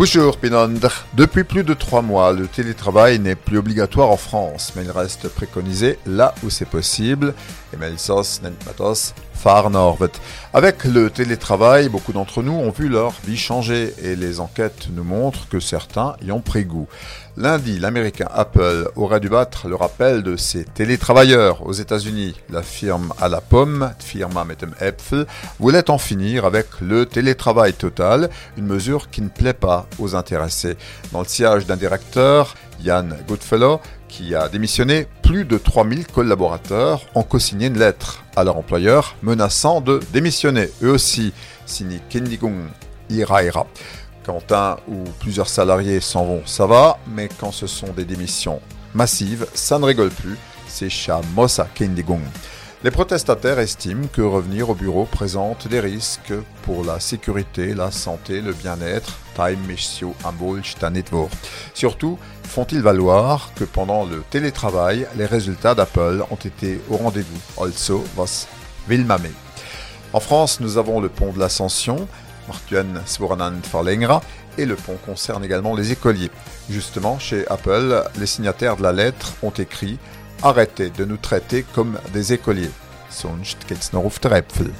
Bonjour Pinondre. Depuis plus de trois mois, le télétravail n'est plus obligatoire en France, mais il reste préconisé là où c'est possible. Nentmatos Farnorvet. Avec le télétravail, beaucoup d'entre nous ont vu leur vie changer et les enquêtes nous montrent que certains y ont pris goût. Lundi, l'américain Apple aurait dû battre le rappel de ses télétravailleurs aux États-Unis. La firme à la pomme, firma mit dem voulait en finir avec le télétravail total, une mesure qui ne plaît pas aux intéressés. Dans le siège d'un directeur, Yann Goodfellow, qui a démissionné, plus de 3000 collaborateurs ont co-signé une lettre à leur employeur menaçant de démissionner. Eux aussi, signé Kendigung Iraira. Quand un ou plusieurs salariés s'en vont, ça va, mais quand ce sont des démissions massives, ça ne rigole plus. C'est Mossa Kendigung. Les protestataires estiment que revenir au bureau présente des risques pour la sécurité, la santé, le bien-être. Surtout, font-ils valoir que pendant le télétravail, les résultats d'Apple ont été au rendez-vous? Also was will En France, nous avons le pont de l'Ascension, Martuen Svoranan Farlengra, et le pont concerne également les écoliers. Justement, chez Apple, les signataires de la lettre ont écrit Arrêtez de nous traiter comme des écoliers. Sonst geht's noch auf der Äpfel.